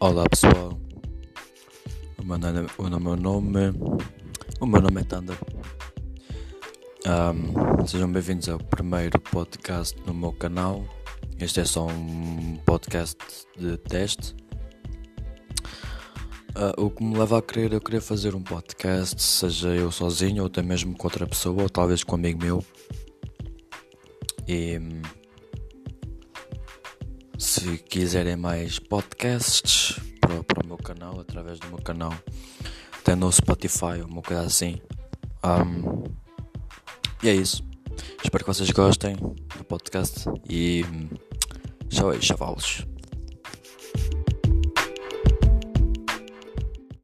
Olá pessoal, o meu nome, o meu nome, o meu nome é Thunder. Um, sejam bem-vindos ao primeiro podcast no meu canal. Este é só um podcast de teste. Uh, o que me leva a querer, eu queria fazer um podcast, seja eu sozinho ou até mesmo com outra pessoa, ou talvez com um amigo meu. E se quiserem mais podcasts para, para o meu canal, através do meu canal, tem no Spotify, uma coisa assim. Um, e é isso. Espero que vocês gostem do podcast e tchau aí, chavalos.